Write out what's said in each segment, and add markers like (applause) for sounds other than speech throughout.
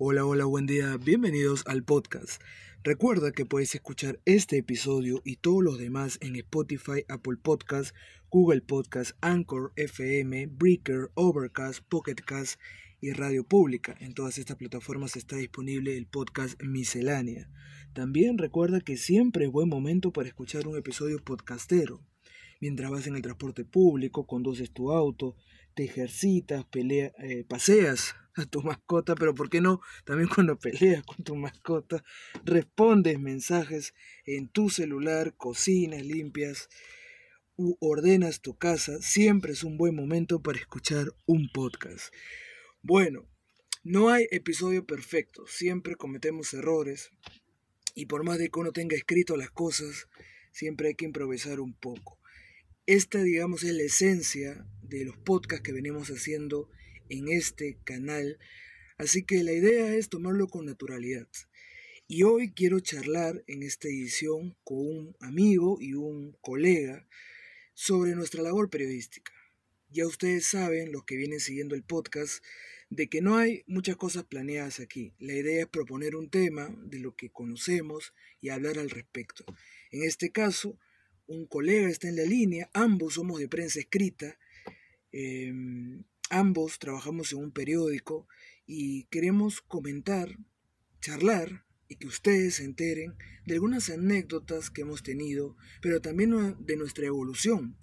Hola, hola, buen día, bienvenidos al podcast. Recuerda que puedes escuchar este episodio y todos los demás en Spotify, Apple Podcast, Google Podcast, Anchor, FM, Breaker, Overcast, Pocketcast y Radio Pública. En todas estas plataformas está disponible el podcast Miscelánea. También recuerda que siempre es buen momento para escuchar un episodio podcastero. Mientras vas en el transporte público, conduces tu auto, te ejercitas, eh, paseas a tu mascota, pero ¿por qué no? También cuando peleas con tu mascota, respondes mensajes en tu celular, cocinas, limpias u ordenas tu casa, siempre es un buen momento para escuchar un podcast. Bueno, no hay episodio perfecto, siempre cometemos errores y por más de que uno tenga escrito las cosas, siempre hay que improvisar un poco. Esta, digamos, es la esencia de los podcasts que venimos haciendo en este canal, así que la idea es tomarlo con naturalidad. Y hoy quiero charlar en esta edición con un amigo y un colega sobre nuestra labor periodística. Ya ustedes saben, los que vienen siguiendo el podcast, de que no hay muchas cosas planeadas aquí. La idea es proponer un tema de lo que conocemos y hablar al respecto. En este caso, un colega está en la línea, ambos somos de prensa escrita, em, ambos trabajamos en un periódico y queremos comentar, charlar y que ustedes se enteren de algunas anécdotas que hemos tenido, pero también de nuestra evolución,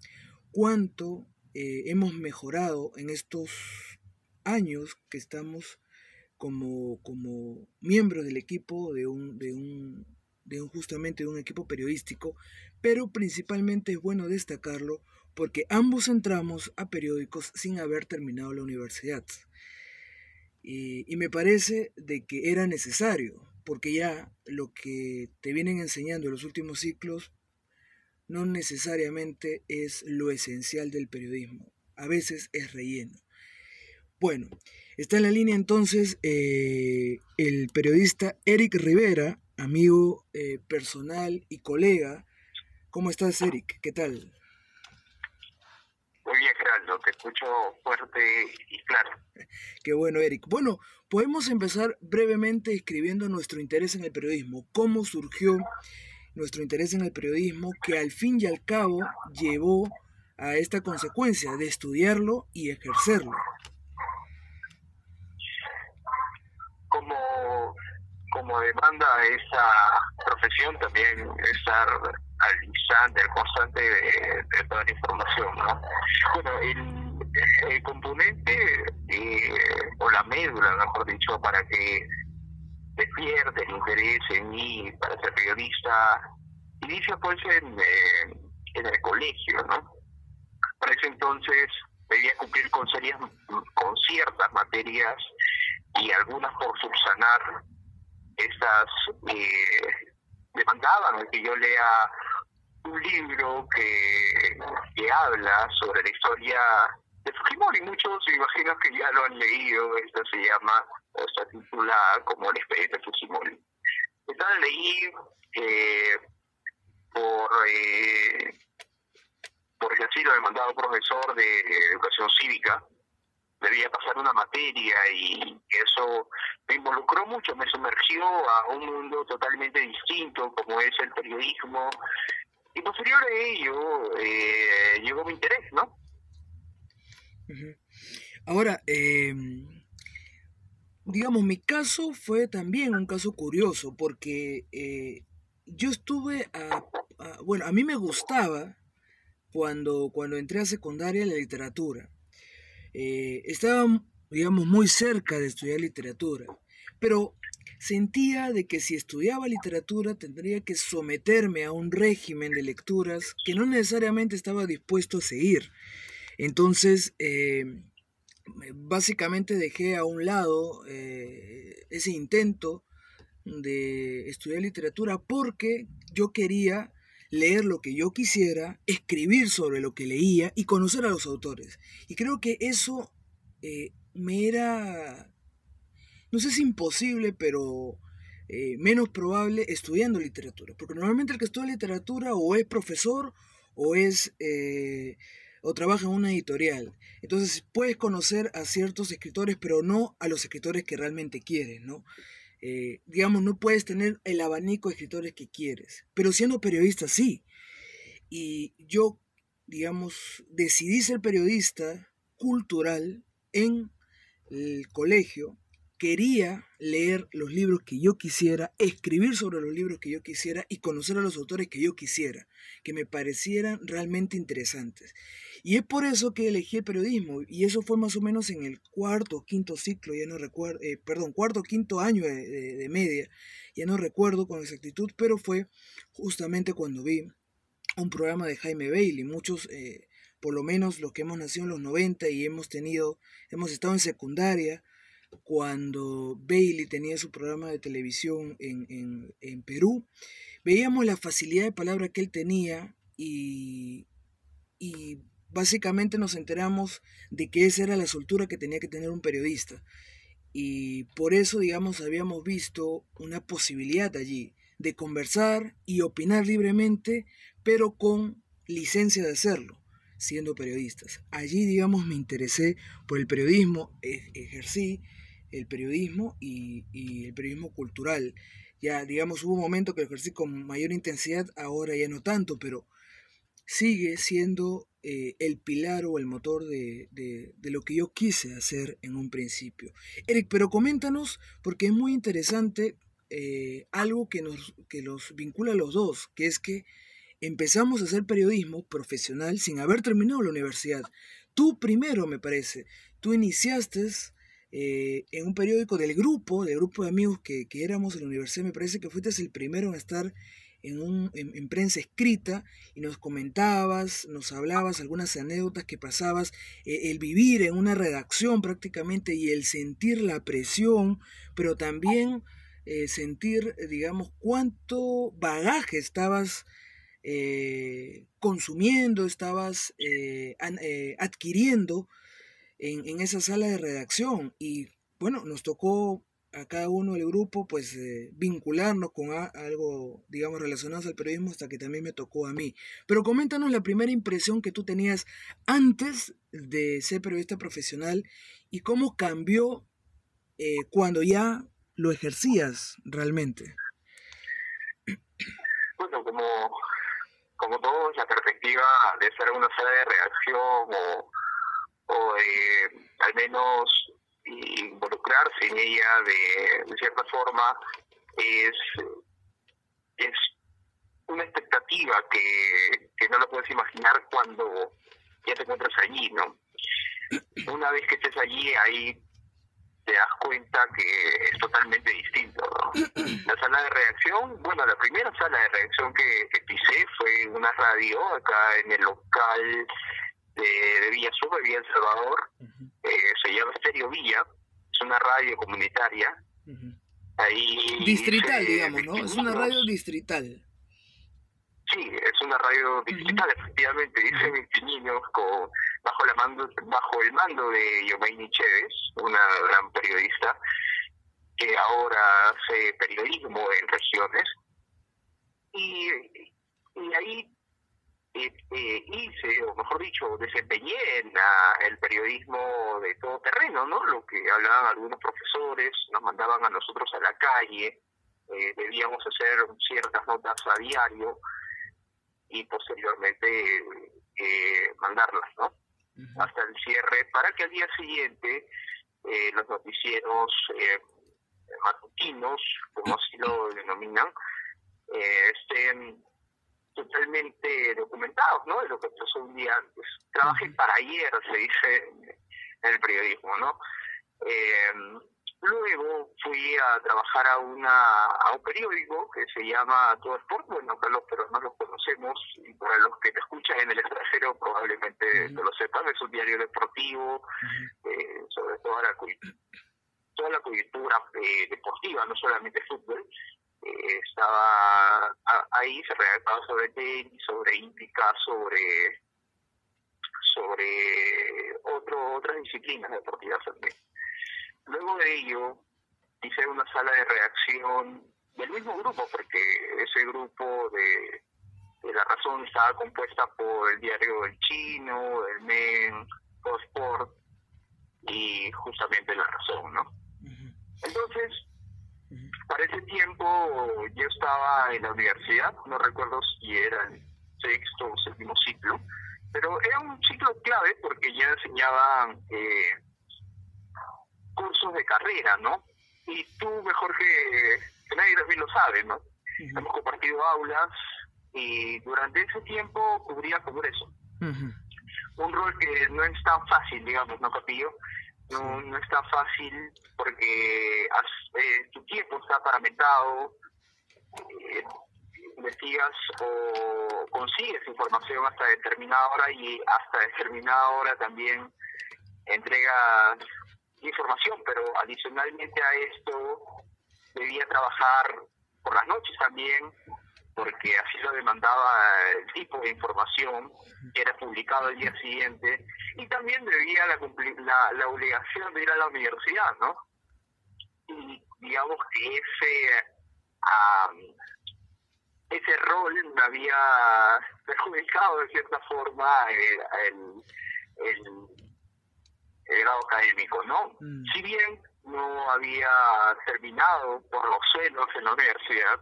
cuánto eh, hemos mejorado en estos años que estamos como, como miembros del equipo de un, de un, de un justamente de un equipo periodístico, pero principalmente es bueno destacarlo porque ambos entramos a periódicos sin haber terminado la universidad. Y, me parece de que era necesario, porque ya lo que te vienen enseñando en los últimos ciclos no necesariamente es lo esencial del periodismo, a veces es relleno. Bueno, está en la línea entonces eh, el periodista Eric Rivera, amigo eh, personal y colega. ¿Cómo estás, Eric? ¿Qué tal? Muy bien, Geraldo, te escucho fuerte y claro. Qué bueno, Eric. Bueno, podemos empezar brevemente escribiendo nuestro interés en el periodismo. ¿Cómo surgió nuestro interés en el periodismo que al fin y al cabo llevó a esta consecuencia de estudiarlo y ejercerlo? Como, como demanda esa profesión también estar al instante, al constante de, toda la información. ¿no? Bueno, el, componente eh, o la médula, mejor dicho, para que despierte el interés en mí para ser periodista, inicia pues en, eh, el colegio, ¿no? Para ese entonces debía cumplir con, serias, con ciertas materias y algunas por subsanar estas eh, demandaban que yo lea un libro que, que habla sobre la historia de Fujimori. Muchos me imagino que ya lo han leído. Esta se llama, está titulada como El expediente Fujimori. La leí eh, por, eh, por ejercicio de mandado profesor de educación cívica debía pasar una materia y eso me involucró mucho, me sumergió a un mundo totalmente distinto como es el periodismo. Y posterior a ello eh, llegó mi interés, ¿no? Ahora, eh, digamos, mi caso fue también un caso curioso porque eh, yo estuve a, bueno, a mí me gustaba cuando, cuando entré a secundaria la literatura eh, estaba, digamos, muy cerca de estudiar literatura, pero sentía de que si estudiaba literatura tendría que someterme a un régimen de lecturas que no necesariamente estaba dispuesto a seguir. Entonces, eh, básicamente dejé a un lado eh, ese intento de estudiar literatura porque yo quería leer lo que yo quisiera, escribir sobre lo que leía y conocer a los autores. Y creo que eso eh, me era, no sé si imposible, pero eh, menos probable estudiando literatura. Porque normalmente el que estudia literatura o es profesor o es, eh, o trabaja en una editorial. Entonces puedes conocer a ciertos escritores, pero no a los escritores que realmente quieres, ¿no? Eh, digamos, no puedes tener el abanico de escritores que quieres, pero siendo periodista sí. Y yo, digamos, decidí ser periodista cultural en el colegio quería leer los libros que yo quisiera, escribir sobre los libros que yo quisiera y conocer a los autores que yo quisiera, que me parecieran realmente interesantes. Y es por eso que elegí el periodismo, y eso fue más o menos en el cuarto o quinto ciclo, ya no recuerdo, eh, perdón, cuarto o quinto año de, media, ya no recuerdo con exactitud, pero fue justamente cuando vi un programa de Jaime Bailey, muchos... Eh, por lo menos los que hemos nacido en los 90 y hemos tenido, hemos estado en secundaria, cuando Bailey tenía su programa de televisión en, en, Perú, veíamos la facilidad de palabra que él tenía y, y básicamente nos enteramos de que esa era la soltura que tenía que tener un periodista. Y por eso, digamos, habíamos visto una posibilidad allí de conversar y opinar libremente, pero con licencia de hacerlo, siendo periodistas. Allí, digamos, me interesé por el periodismo, e, ejercí el periodismo y, el periodismo cultural. Ya, digamos, hubo un momento que lo ejercí con mayor intensidad, ahora ya no tanto, pero sigue siendo eh, el pilar o el motor de, lo que yo quise hacer en un principio. Eric, pero coméntanos, porque es muy interesante eh, algo que, nos, que los vincula a los dos, que es que empezamos a hacer periodismo profesional sin haber terminado la universidad. Tú primero, me parece, tú iniciaste eh, en un periódico del grupo, del grupo de amigos que, éramos en la universidad, me parece que fuiste el primero en estar en, un, en, prensa escrita y nos comentabas, nos hablabas algunas anécdotas que pasabas, eh, el vivir en una redacción prácticamente y el sentir la presión, pero también eh, sentir, digamos, cuánto bagaje estabas consumiendo, estabas adquiriendo en, esa sala de redacción. Y bueno, nos tocó a cada uno del grupo pues eh, vincularnos con algo, digamos, relacionado al periodismo hasta que también me tocó a mí. Pero coméntanos la primera impresión que tú tenías antes de ser periodista profesional y cómo cambió eh, cuando ya lo ejercías realmente. Bueno, como, como todos, la perspectiva de ser una sala de redacción o o eh, al menos involucrarse en ella de, cierta forma es, es una expectativa que, que no lo puedes imaginar cuando ya te encuentras allí, ¿no? Una vez que estés allí, ahí te das cuenta que es totalmente distinto. La sala de reacción, bueno, la primera sala de reacción que, que pisé fue una radio acá en el local de, Villa Sur, de Villa El Salvador, eh, se llama Estéreo Villa, es una radio comunitaria. Ahí distrital, digamos, ¿no? Es una radio distrital. Sí, es una radio distrital, efectivamente, dice niños con, bajo, la mando, bajo el mando de Yomaini Chévez, una gran periodista, que ahora hace periodismo en regiones. Y, y ahí eh, hice, o mejor dicho, desempeñé en el periodismo de todo terreno, ¿no? Lo que hablaban algunos profesores, nos mandaban a nosotros a la calle, eh, debíamos hacer ciertas notas a diario y posteriormente eh, mandarlas, ¿no? Hasta el cierre, para que al día siguiente eh, los noticieros matutinos, como así lo denominan, estén totalmente documentados, ¿no? De lo que pasó un día antes. Trabajé para ayer, se dice en el periodismo, ¿no? Eh, luego fui a trabajar a una a un periódico que se llama Todo Sport, bueno, Carlos, pero no lo conocemos, y para los que te escuchan en el extranjero probablemente no lo sepan, es un diario deportivo eh, sobre toda la, toda la coyuntura eh, deportiva, no solamente fútbol, estaba ahí, se redactaba sobre tenis, sobre hípica, sobre sobre otro, otras disciplinas deportivas también. Luego de ello, hice una sala de reacción del mismo grupo, porque ese grupo de, La Razón estaba compuesta por el diario El Chino, el Men, Sport y justamente La Razón, ¿no? Entonces, para ese tiempo yo estaba en la universidad, no recuerdo si era el sexto o séptimo ciclo, pero era un ciclo clave porque ya enseñaban eh, cursos de carrera, ¿no? Y tú mejor que, nadie también lo sabe, ¿no? Hemos compartido aulas y durante ese tiempo cubría Congreso. Un rol que no es tan fácil, digamos, ¿no, Capillo? No, no es tan fácil porque eh, tu tiempo está paramentado, eh, investigas o consigues información hasta determinada hora y hasta determinada hora también entregas información, pero adicionalmente a esto debía trabajar por las noches también, porque así lo demandaba el tipo de información que era publicado el día siguiente, y también debía la, la, la obligación de ir a la universidad, ¿no? Y digamos que ese ese rol me había (laughs) perjudicado de cierta forma el, el, grado académico, ¿no? Mm. Si bien no había terminado por los celos en la universidad,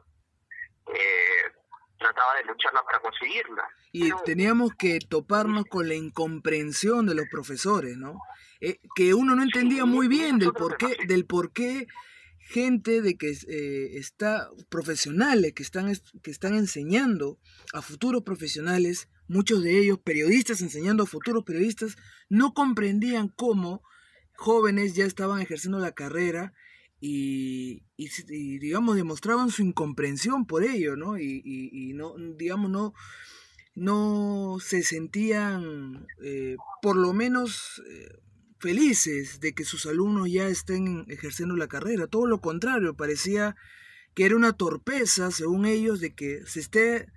eh, trataba de lucharla para conseguirla. Y teníamos que toparnos con la incomprensión de los profesores, ¿no? Eh, que uno no entendía muy bien del por qué, del por qué gente de que eh, está profesionales que están que están enseñando a futuros profesionales muchos de ellos periodistas enseñando a futuros periodistas no comprendían cómo jóvenes ya estaban ejerciendo la carrera y, y, digamos demostraban su incomprensión por ello no y, y no digamos no no se sentían eh, por lo menos eh, felices de que sus alumnos ya estén ejerciendo la carrera. Todo lo contrario, parecía que era una torpeza, según ellos, de que se esté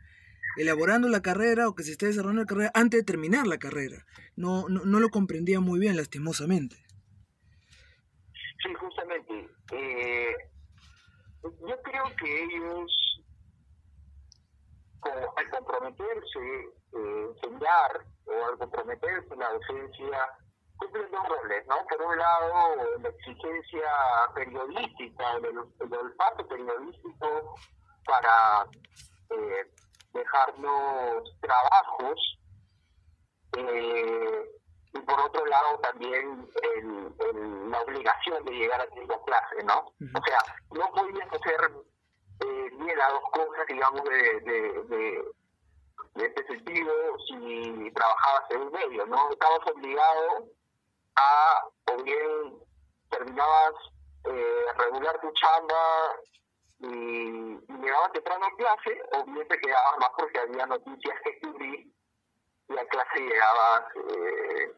elaborando la carrera o que se esté desarrollando la carrera antes de terminar la carrera. No, no, no lo comprendía muy bien, lastimosamente. Sí, justamente. Eh, yo creo que ellos, al comprometerse, eh, enseñar o al comprometerse la docencia, cumplen dos roles, ¿no? Por un lado, la exigencia periodística, del, olfato periodístico para eh, dejarnos trabajos, eh, y por otro lado también el, la obligación de llegar a tiempo a clase, ¿no? O sea, no podías hacer eh, bien las dos cosas, digamos, de, de, de, de este sentido si trabajabas en un medio, ¿no? Estabas obligado a o bien terminabas eh, regular tu chamba y, y llegabas temprano a clase o bien te quedabas más porque había noticias que cubrir y a clase llegabas eh,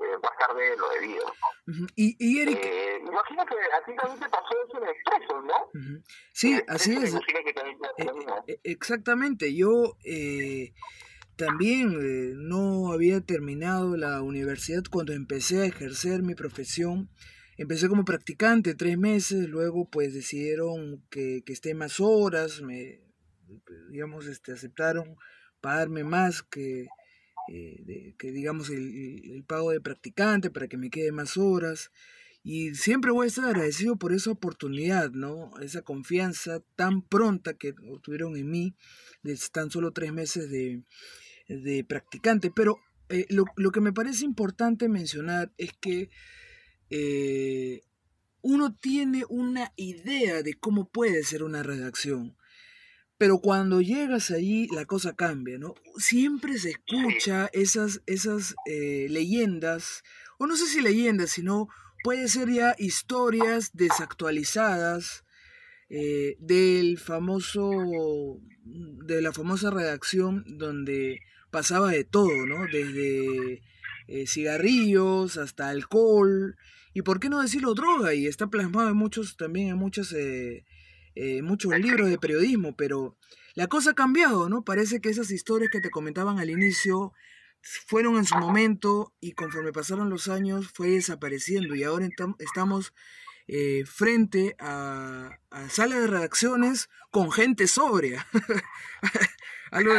eh, más tarde de lo debido. Y, y Eric... Eh, imagino que a ti también te pasó eso en Expreso, ¿no? Sí, así es. Eh, exactamente, yo... Eh, también eh, no había terminado la universidad cuando empecé a ejercer mi profesión. Empecé como practicante tres meses, luego pues decidieron que, que esté más horas, me, digamos, este, aceptaron pagarme más que, eh, que digamos, el, pago de practicante para que me quede más horas. Y siempre voy a estar agradecido por esa oportunidad, ¿no? Esa confianza tan pronta que tuvieron en mí, de tan solo tres meses de, de practicante. Pero eh, lo, lo, que me parece importante mencionar es que eh, uno tiene una idea de cómo puede ser una redacción. Pero cuando llegas allí la cosa cambia, ¿no? Siempre se escucha esas, esas eh, leyendas, o no sé si leyendas, sino puede ser ya historias desactualizadas del famoso, de la famosa redacción donde pasaba de todo, ¿no? Desde eh, cigarrillos hasta alcohol y por qué no decirlo droga y está plasmado en muchos también en muchos eh, eh, muchos libros de periodismo, pero la cosa ha cambiado, ¿no? Parece que esas historias que te comentaban al inicio fueron en su momento y conforme pasaron los años fue desapareciendo y ahora estamos eh, frente a, a sala de redacciones con gente sobria. (laughs) algo,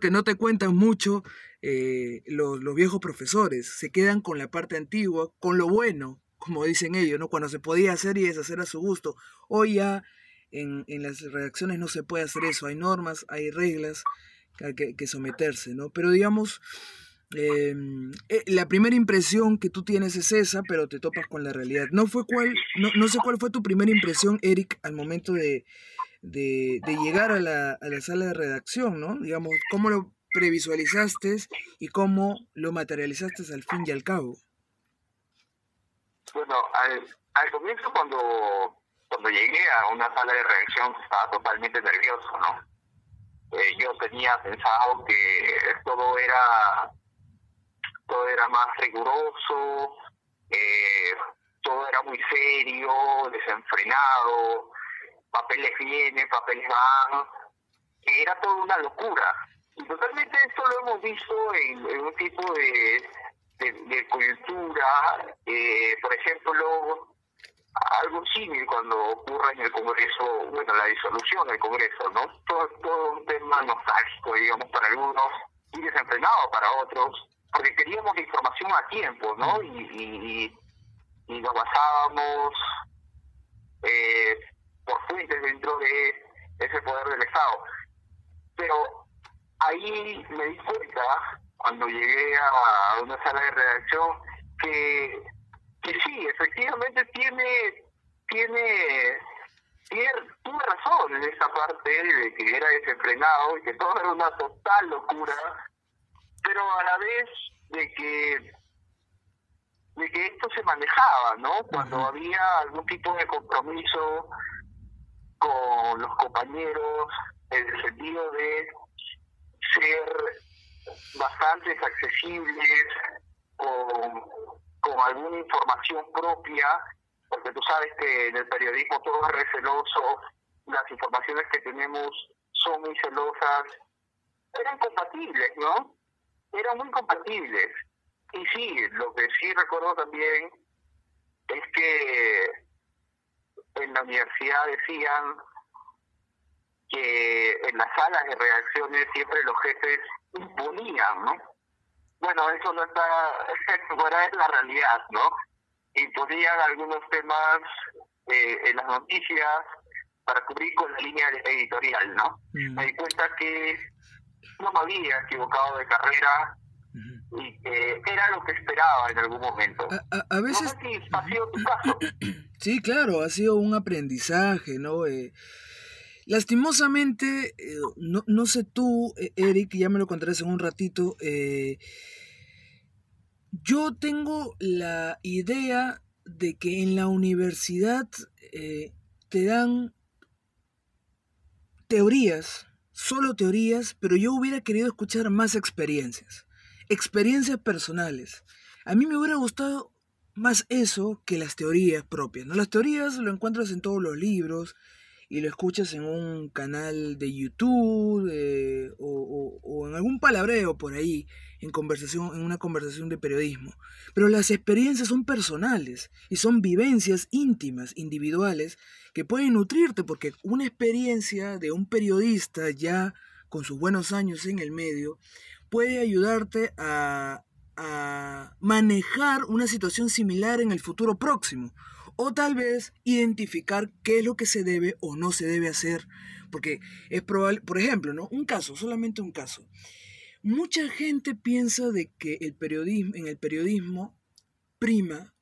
que no te, cuentan mucho eh, los, viejos profesores. Se quedan con la parte antigua, con lo bueno, como dicen ellos, ¿no? Cuando se podía hacer y deshacer a su gusto. Hoy ya en, las redacciones no se puede hacer eso. Hay normas, hay reglas que, que someterse, ¿no? Pero digamos eh, la primera impresión que tú tienes es esa, pero te topas con la realidad. No fue cuál, no, no sé cuál fue tu primera impresión, Eric, al momento de, de, de llegar a la, a la, sala de redacción, ¿no? Digamos, cómo lo previsualizaste y cómo lo materializaste al fin y al cabo. Bueno, al, al comienzo cuando, cuando llegué a una sala de redacción estaba totalmente nervioso, ¿no? Eh, yo tenía pensado que todo era todo era más riguroso, eh, todo era muy serio, desenfrenado, papeles vienen, papeles van, era toda una locura. Y totalmente esto lo hemos visto en, un tipo de, de, de cultura, eh, por ejemplo, algo similar cuando ocurre en el Congreso, bueno, la disolución del Congreso, ¿no? Todo, todo un tema nostálgico, digamos, para algunos, y desenfrenado para otros, porque queríamos la información a tiempo, ¿no? Y, y, y nos basábamos eh, por fuentes dentro de ese poder del Estado. Pero ahí me di cuenta, cuando llegué a una sala de redacción, que, que sí, efectivamente tiene, tiene, tiene, tuve razón en esa parte de que era desenfrenado y que todo era una total locura pero a la vez de que de que esto se manejaba, ¿no? Cuando había algún tipo de compromiso con los compañeros, en el sentido de ser bastante accesibles, con, con alguna información propia, porque tú sabes que en el periodismo todo es receloso, las informaciones que tenemos son muy celosas, eran compatibles, ¿no? Eran muy compatibles. Y sí, lo que sí recuerdo también es que en la universidad decían que en las salas de reacciones siempre los jefes imponían, ¿no? Bueno, eso no está (laughs) fuera de la realidad, ¿no? Imponían algunos temas eh, en las noticias para cubrir con la línea editorial, ¿no? Mm. Me di cuenta que no me había equivocado de carrera y que era lo que esperaba en algún momento. A, veces... No sé si ha sido tu caso. (clears throat) Sí, claro, ha sido un aprendizaje, ¿no? Eh, lastimosamente, eh, no, no sé tú, eh, Eric, ya me lo contarás en un ratito, eh, yo tengo la idea de que en la universidad eh, te dan teorías, solo teorías, pero yo hubiera querido escuchar más experiencias, experiencias personales. A mí me hubiera gustado más eso que las teorías propias. ¿no? Las teorías lo encuentras en todos los libros y lo escuchas en un canal de YouTube eh, o, o, o, en algún palabreo por ahí, en, conversación, en una conversación de periodismo. Pero las experiencias son personales y son vivencias íntimas, individuales, que pueden nutrirte porque una experiencia de un periodista ya con sus buenos años en el medio puede ayudarte a, a manejar una situación similar en el futuro próximo o tal vez identificar qué es lo que se debe o no se debe hacer, porque es probable, por ejemplo, ¿no? Un caso, solamente un caso. Mucha gente piensa de que el periodismo, en el periodismo prima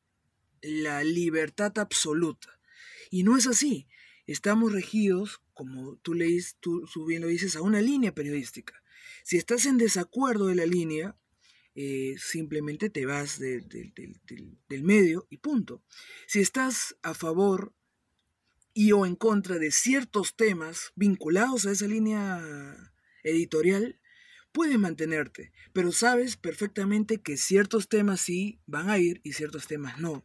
la libertad absoluta. Y no es así. Estamos regidos, como tú, leís, tú, bien lo dices, a una línea periodística. Si estás en desacuerdo de la línea, eh, simplemente te vas de, de, de, del medio y punto. Si estás a favor y o en contra de ciertos temas vinculados a esa línea editorial, puedes mantenerte, pero sabes perfectamente que ciertos temas sí van a ir y ciertos temas no.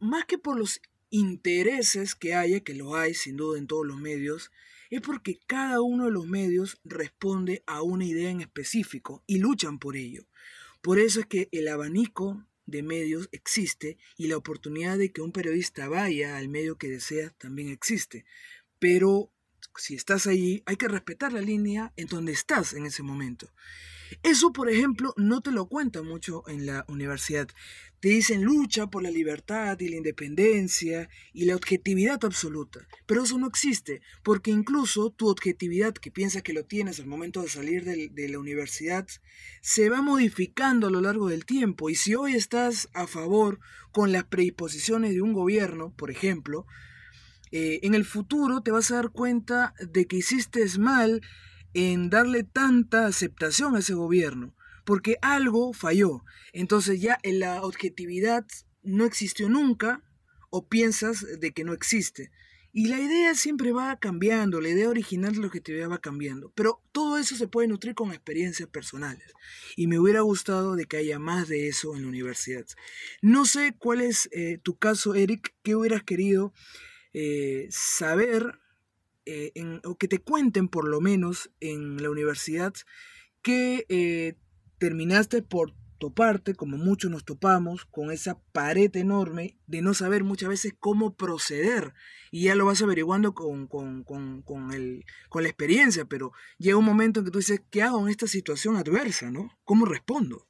Más que por los intereses que haya, que lo hay sin duda en todos los medios, es porque cada uno de los medios responde a una idea en específico y luchan por ello. Por eso es que el abanico de medios existe y la oportunidad de que un periodista vaya al medio que desea también existe. Pero si estás ahí, hay que respetar la línea en donde estás en ese momento. Eso, por ejemplo, no te lo cuentan mucho en la universidad. Te dicen lucha por la libertad y la independencia y la objetividad absoluta. Pero eso no existe, porque incluso tu objetividad, que piensas que lo tienes al momento de salir de, la universidad, se va modificando a lo largo del tiempo. Y si hoy estás a favor con las predisposiciones de un gobierno, por ejemplo, eh, en el futuro te vas a dar cuenta de que hiciste mal en darle tanta aceptación a ese gobierno, porque algo falló. Entonces ya la objetividad no existió nunca o piensas de que no existe. Y la idea siempre va cambiando, la idea original de la objetividad va cambiando. Pero todo eso se puede nutrir con experiencias personales. Y me hubiera gustado de que haya más de eso en la universidad. No sé cuál es eh, tu caso, Eric, qué hubieras querido eh, saber eh, o que te cuenten por lo menos en la universidad que eh, terminaste por toparte, como muchos nos topamos, con esa pared enorme de no saber muchas veces cómo proceder. Y ya lo vas averiguando con, con, con, con, el, con la experiencia, pero llega un momento en que tú dices, ¿qué hago en esta situación adversa? ¿no? ¿Cómo respondo?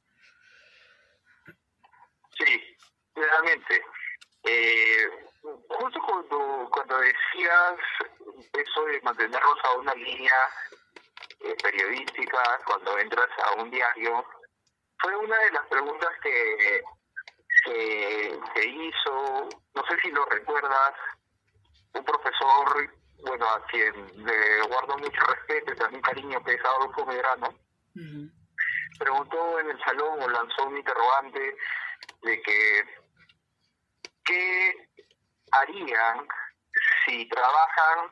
Sí, realmente. Eh, justo cuando, cuando decías eso de mantenernos a una línea eh, periodística, cuando entras a un diario, fue una de las preguntas que se hizo, no sé si lo recuerdas, un profesor, bueno, a quien le guardo mucho respeto y también cariño, que es Adolfo Medrano, preguntó en el salón o lanzó un interrogante de que qué harían si trabajan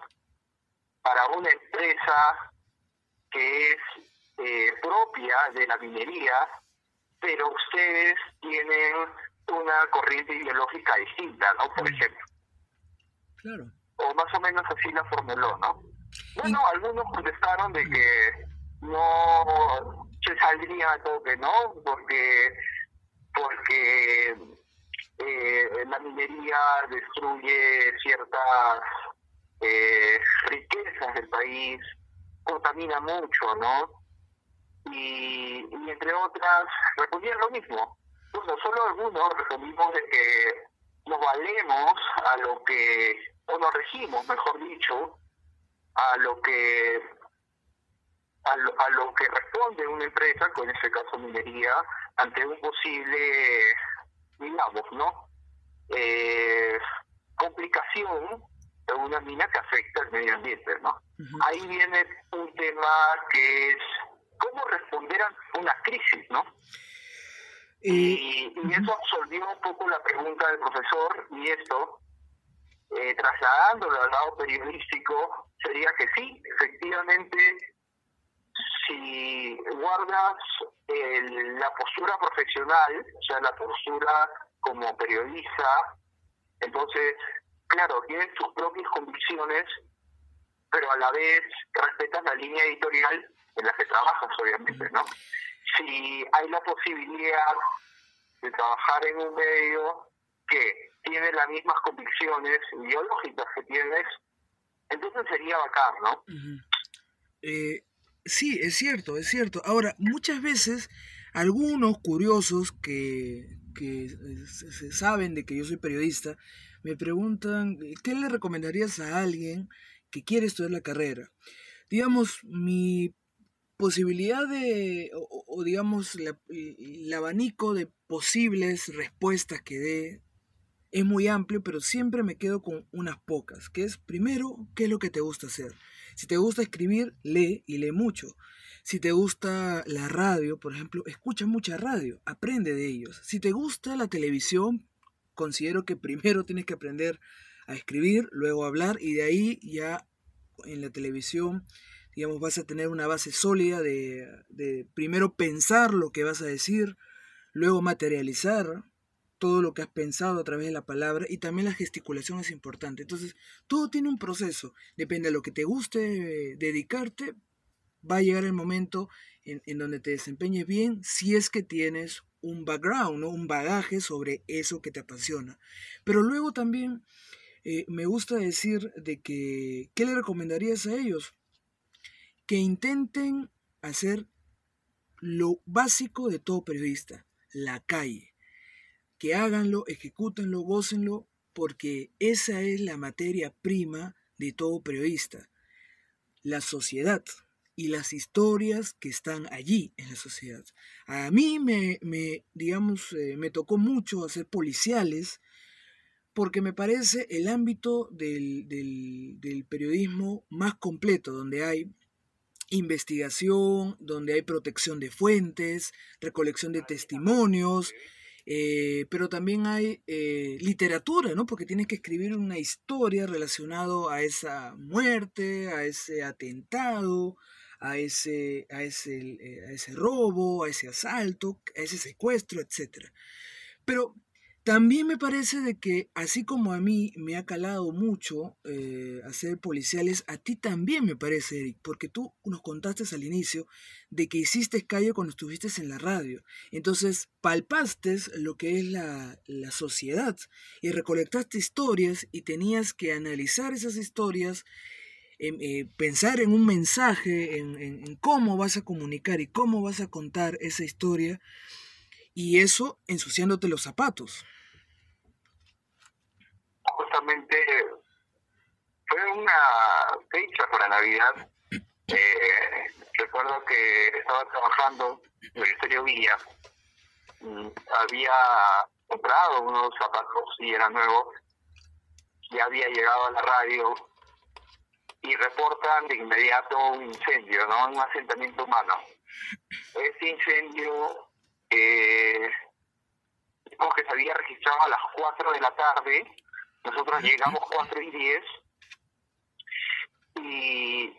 para una empresa que es eh, propia de la minería, pero ustedes tienen una corriente ideológica distinta, ¿no? Por mm. ejemplo. Claro. O más o menos así la formuló, ¿no? Bueno, algunos contestaron de que no se saldría todo que no, porque porque eh, la minería destruye ciertas eh, riquezas del país, contamina mucho, ¿no? Y, entre otras, respondían lo mismo. Bueno, solo algunos respondimos de que nos valemos a lo que, o nos regimos, mejor dicho, a lo que a lo, a lo que responde una empresa, con ese caso minería, ante un posible digamos, ¿no? Eh, complicación de una mina que afecta al medio ambiente, ¿no? Ahí viene un tema que es cómo responder a una crisis, ¿no? Y, eso absolvió un poco la pregunta del profesor y esto, eh, trasladándolo al lado periodístico, sería que sí, efectivamente, si guardas la postura profesional, o sea, la postura como periodista, entonces, claro, tienes tus propias convicciones, pero a la vez respetas la línea editorial en la que trabajas, obviamente, ¿no? Si hay la posibilidad de trabajar en un medio que tiene las mismas convicciones ideológicas que tienes, entonces sería bacán, ¿no? eh, Sí, es cierto, es cierto. Ahora, muchas veces algunos curiosos que, que se saben de que yo soy periodista me preguntan, ¿qué le recomendarías a alguien que quiere estudiar la carrera? Digamos, mi posibilidad de, o, digamos, el abanico de posibles respuestas que dé es muy amplio, pero siempre me quedo con unas pocas, que es primero, ¿qué es lo que te gusta hacer? Si te gusta escribir, lee y lee mucho. Si te gusta la radio, por ejemplo, escucha mucha radio, aprende de ellos. Si te gusta la televisión, considero que primero (laughs) tienes que aprender a escribir, luego a hablar y de ahí ya en la televisión, digamos, vas a tener una base sólida de, de primero pensar lo que vas a decir, luego materializar, todo lo que has pensado a través de la palabra y también la gesticulación es importante. Entonces, todo tiene un proceso. Depende de lo que te guste dedicarte, va a llegar el momento en, en donde te desempeñes bien si es que tienes un background, ¿no? un bagaje sobre eso que te apasiona. Pero luego también eh, me gusta decir de que, ¿qué le recomendarías a ellos? Que intenten hacer lo básico de todo periodista, la calle. Que háganlo, ejecútenlo, gócenlo, porque esa es la materia prima de todo periodista. La sociedad y las historias que están allí en la sociedad. A mí me, me digamos, eh, me tocó mucho hacer policiales porque me parece el ámbito del, del, periodismo más completo, donde hay investigación, donde hay protección de fuentes, recolección de testimonios, eh, pero también hay eh, literatura, ¿no? Porque tienes que escribir una historia relacionada a esa muerte, a ese atentado, a ese, a ese, eh, a ese robo, a ese asalto, a ese secuestro, etc. Pero también me parece de que, así como a mí me ha calado mucho eh, hacer policiales, a ti también me parece, Eric, porque tú nos contaste al inicio de que hiciste calle cuando estuviste en la radio. Entonces, palpaste lo que es la, sociedad y recolectaste historias y tenías que analizar esas historias, em, eh, pensar en un mensaje, en cómo vas a comunicar y cómo vas a contar esa historia y eso ensuciándote los zapatos. Justamente fue una fecha para Navidad. Eh, recuerdo que estaba trabajando en el Ministerio Villa. Mm, había comprado unos zapatos y eran nuevos. Ya había llegado a la radio y reportan de inmediato un incendio, ¿no? Un asentamiento humano. Ese incendio eh, que se había registrado a las 4 de la tarde, nosotros llegamos 4 y 10 y,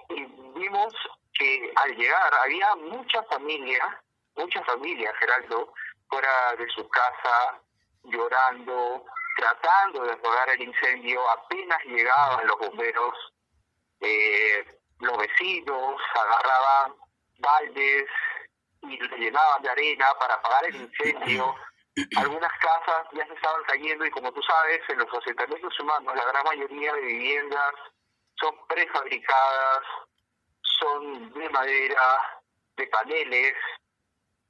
vimos que al llegar había mucha familia, mucha familia, Geraldo, fuera de su casa, llorando, tratando de apagar el incendio, apenas llegaban los bomberos, eh, los vecinos agarraban baldes, y le llenaban de arena para apagar el incendio. Algunas casas ya se estaban cayendo y como tú sabes, en los asentamientos humanos la gran mayoría de viviendas son prefabricadas, son de madera, de paneles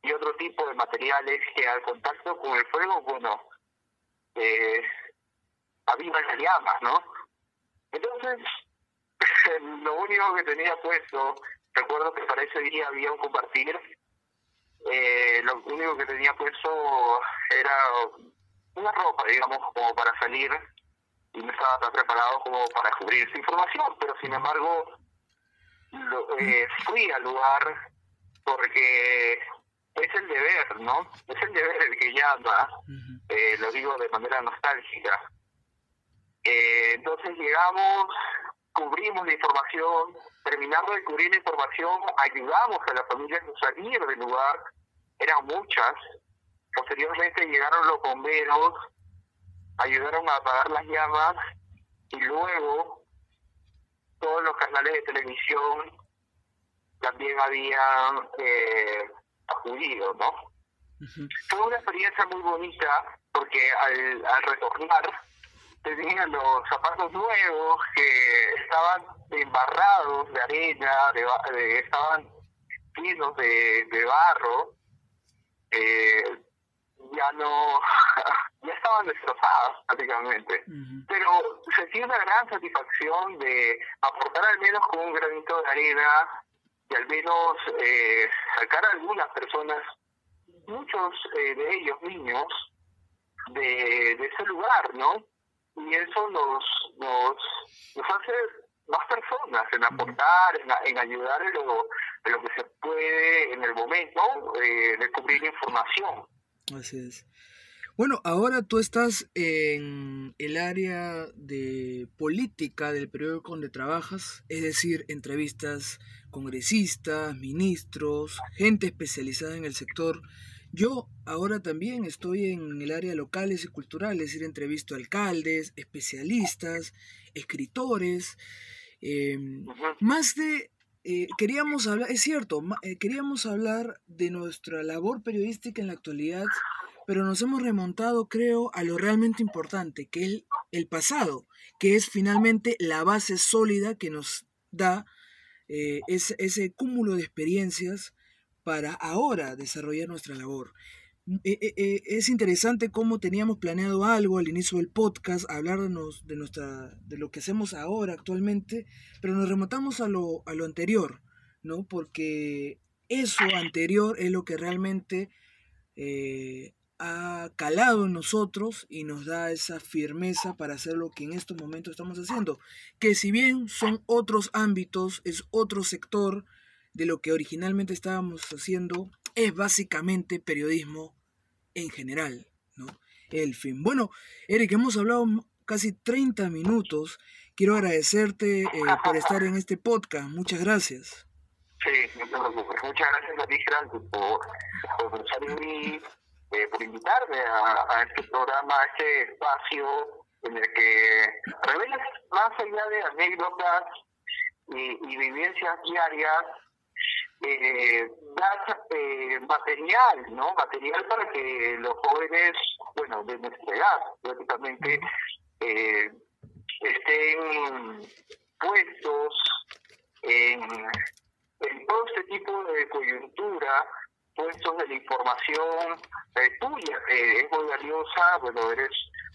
y otro tipo de materiales que al contacto con el fuego, bueno, eh, avivan las llamas, ¿no? Entonces, (laughs) lo único que tenía puesto, recuerdo que para ese día había un compartir eh, lo único que tenía puesto era una ropa, digamos, como para salir y no estaba tan preparado como para cubrir esa información, pero sin embargo eh, fui al lugar porque es el deber, ¿no? Es el deber el que llama, eh, lo digo de manera nostálgica. Eh, entonces llegamos, cubrimos la información, terminando de cubrir la información, ayudamos a las familias a salir del lugar, eran muchas. Posteriormente llegaron los bomberos, ayudaron a apagar las llamas y luego todos los canales de televisión también habían eh, acudido, ¿no? Fue una experiencia muy bonita porque al, al retornar tenían los zapatos nuevos que estaban embarrados de arena, de, estaban llenos de, de barro, eh, ya no, (laughs) ya estaban destrozados prácticamente. Pero sentí una gran satisfacción de aportar al menos con un granito de arena y al menos eh, sacar a algunas personas, muchos eh, de ellos niños, de, de ese lugar, ¿no? Y eso nos, nos, hace más personas en aportar, en, ayudar en lo, en lo, que se puede en el momento eh, de cubrir información. Así es. Bueno, ahora tú estás en el área de política del periódico donde trabajas, es decir, entrevistas congresistas, ministros, gente especializada en el sector yo ahora también estoy en el área locales y culturales, es decir, entrevisto a alcaldes, especialistas, escritores. Em, más de eh, queríamos hablar, es cierto, eh, queríamos hablar de nuestra labor periodística en la actualidad, pero nos hemos remontado, creo, a lo realmente importante, que es el pasado, que es finalmente la base sólida que nos da eh, ese, ese cúmulo de experiencias para ahora desarrollar nuestra labor. Eh, eh, eh, es interesante cómo teníamos planeado algo al inicio del podcast, hablarnos de, nuestra, de lo que hacemos ahora actualmente, pero nos remontamos a lo, a lo anterior, ¿no? Porque eso anterior es lo que realmente ha calado en nosotros y nos da esa firmeza para hacer lo que en estos momentos estamos haciendo. Que si bien son otros ámbitos, es otro sector de lo que originalmente estábamos haciendo, es básicamente periodismo en general, ¿no? El fin. Bueno, Eric, hemos hablado casi 30 minutos. Quiero agradecerte eh, por estar en este podcast. Muchas gracias. Sí. Muchas gracias a ti, por, por y eh, por invitarme a, este programa, a este espacio en el que revelas más allá de anécdotas y vivencias diarias, eh, dar eh, material, ¿no? Material para que los jóvenes, bueno, de nuestra edad, prácticamente, eh, estén puestos en, todo este tipo de coyuntura, puestos de la información eh, tuya, que es muy bueno, eres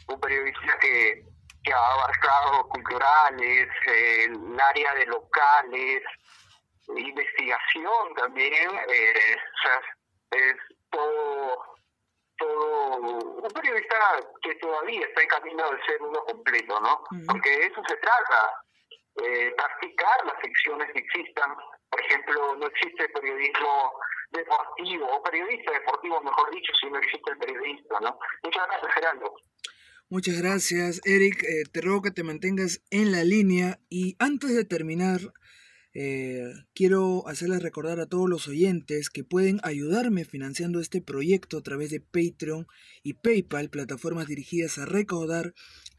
un periodista que, que ha abarcado culturales, el área de locales, investigación también, eh, o sea, es todo, todo un periodista que todavía está en camino de ser uno completo, ¿no? Porque de eso se trata, eh, practicar las ficciones que existan. Por ejemplo, no existe periodismo deportivo, o periodista deportivo, mejor dicho, si no existe el periodista, ¿no? Muchas gracias, Gerardo. Muchas gracias, Eric. Eh, te ruego que te mantengas en la línea y antes de terminar, eh, quiero hacerles recordar a todos los oyentes que pueden ayudarme financiando este proyecto a través de Patreon y PayPal, plataformas dirigidas a recaudar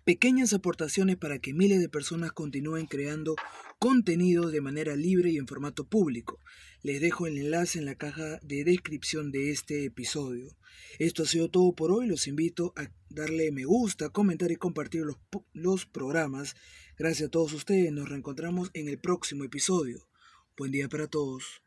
pequeñas aportaciones para que miles de personas continúen creando contenido de manera libre y en formato público. Les dejo el enlace en la caja de descripción de este episodio. Esto ha sido todo por hoy. Los invito a darle me gusta, comentar y compartir los, los programas Gracias a todos ustedes, nos reencontramos en el próximo episodio. Buen día para todos.